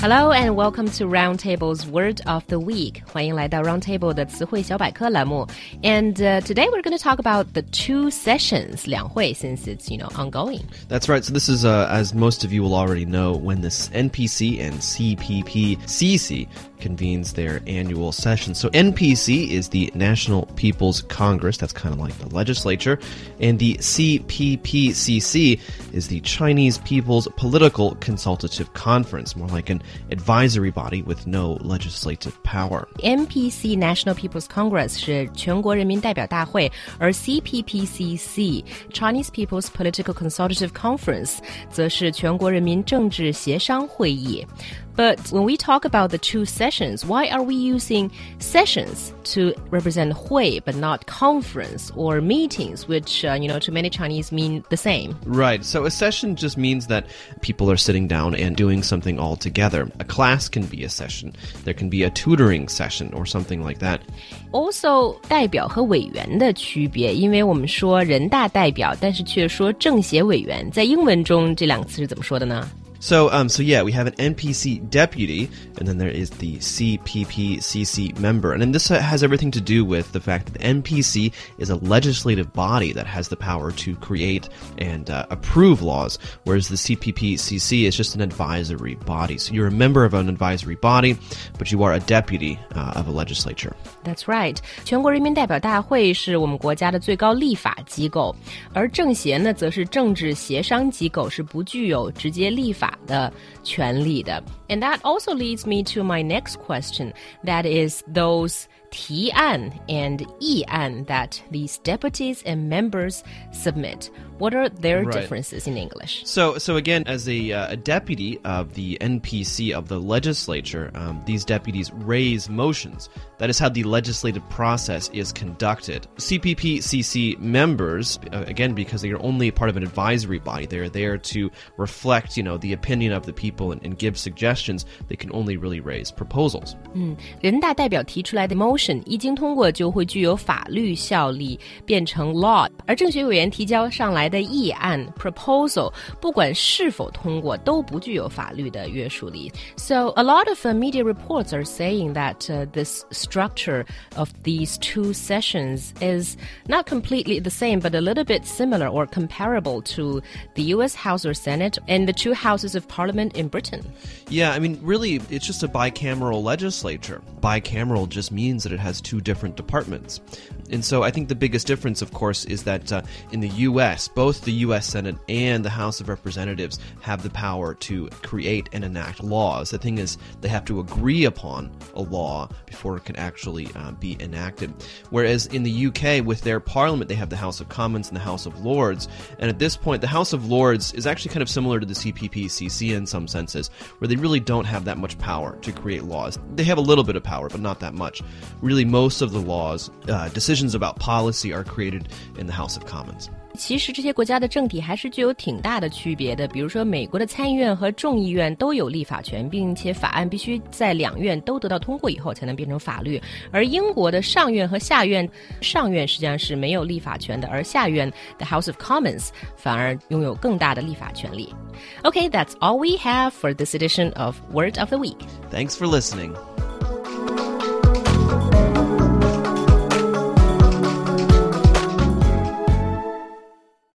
Hello and welcome to Roundtable's Word of the Week. And uh, today we're going to talk about the two sessions, 两会, since it's, you know, ongoing. That's right. So this is, uh, as most of you will already know, when this NPC and CPPCC convenes their annual session. So NPC is the National People's Congress. That's kind of like the legislature. And the CPPCC is the Chinese People's Political Consultative Conference, more like an advisory body with no legislative power. NPC National People's Congress 是全国人民代表大会，而 CPPCC Chinese People's Political Consultative Conference 则是全国人民政治协商会议。but when we talk about the two sessions, why are we using sessions to represent hui but not conference or meetings, which, uh, you know, to many Chinese mean the same? Right. So a session just means that people are sitting down and doing something all together. A class can be a session. There can be a tutoring session or something like that. Also，代表和委员的区别，因为我们说人大代表，但是却说政协委员，在英文中这两个词是怎么说的呢 ？so, um, so yeah, we have an NPC deputy, and then there is the CPPCC member, and then this has everything to do with the fact that the NPC is a legislative body that has the power to create and uh, approve laws, whereas the CPPCC is just an advisory body. So you're a member of an advisory body, but you are a deputy uh, of a legislature. That's right. 全国人民代表大会是我们国家的最高立法机构，而政协呢，则是政治协商机构，是不具有直接立法。 法的权利的。And that also leads me to my next question. That is those 提案 and 议案 that these deputies and members submit. What are their right. differences in English? So, so again, as a, uh, a deputy of the NPC of the legislature, um, these deputies raise motions. That is how the legislative process is conducted. CPPCC members, uh, again, because they are only part of an advisory body, they are there to reflect, you know, the opinion of the people and, and give suggestions. They can only really raise proposals. 嗯，人大代表提出来的 motion motion 一经通过就会具有法律效力，变成 law。而政协委员提交上来的议案 proposal，不管是否通过，都不具有法律的约束力。So a lot of uh, media reports are saying that uh, this structure of these two sessions is not completely the same, but a little bit similar or comparable to the U.S. House or Senate and the two houses of Parliament in Britain. Yeah, I mean, really, it's just a bicameral legislature. Bicameral just means that it has two different departments. And so I think the biggest difference, of course, is that uh, in the U.S., both the U.S. Senate and the House of Representatives have the power to create and enact laws. The thing is, they have to agree upon a law before it can actually uh, be enacted. Whereas in the UK, with their parliament, they have the House of Commons and the House of Lords. And at this point, the House of Lords is actually kind of similar to the CPPCC in some senses, where they really don't have that much power to create laws. They have a little bit of power, but not that much really most of the laws, uh, decisions about policy are created in the House of Commons. 其实这些国家的政体还是具有挺大的区别的。比如说，美国的参议院和众议院都有立法权，并且法案必须在两院都得到通过以后才能变成法律。而英国的上院和下院，上院实际上是没有立法权的，而下院 the House of Commons 反而拥有更大的立法权利。Okay, that's all we have for this edition of Word of the Week. Thanks for listening.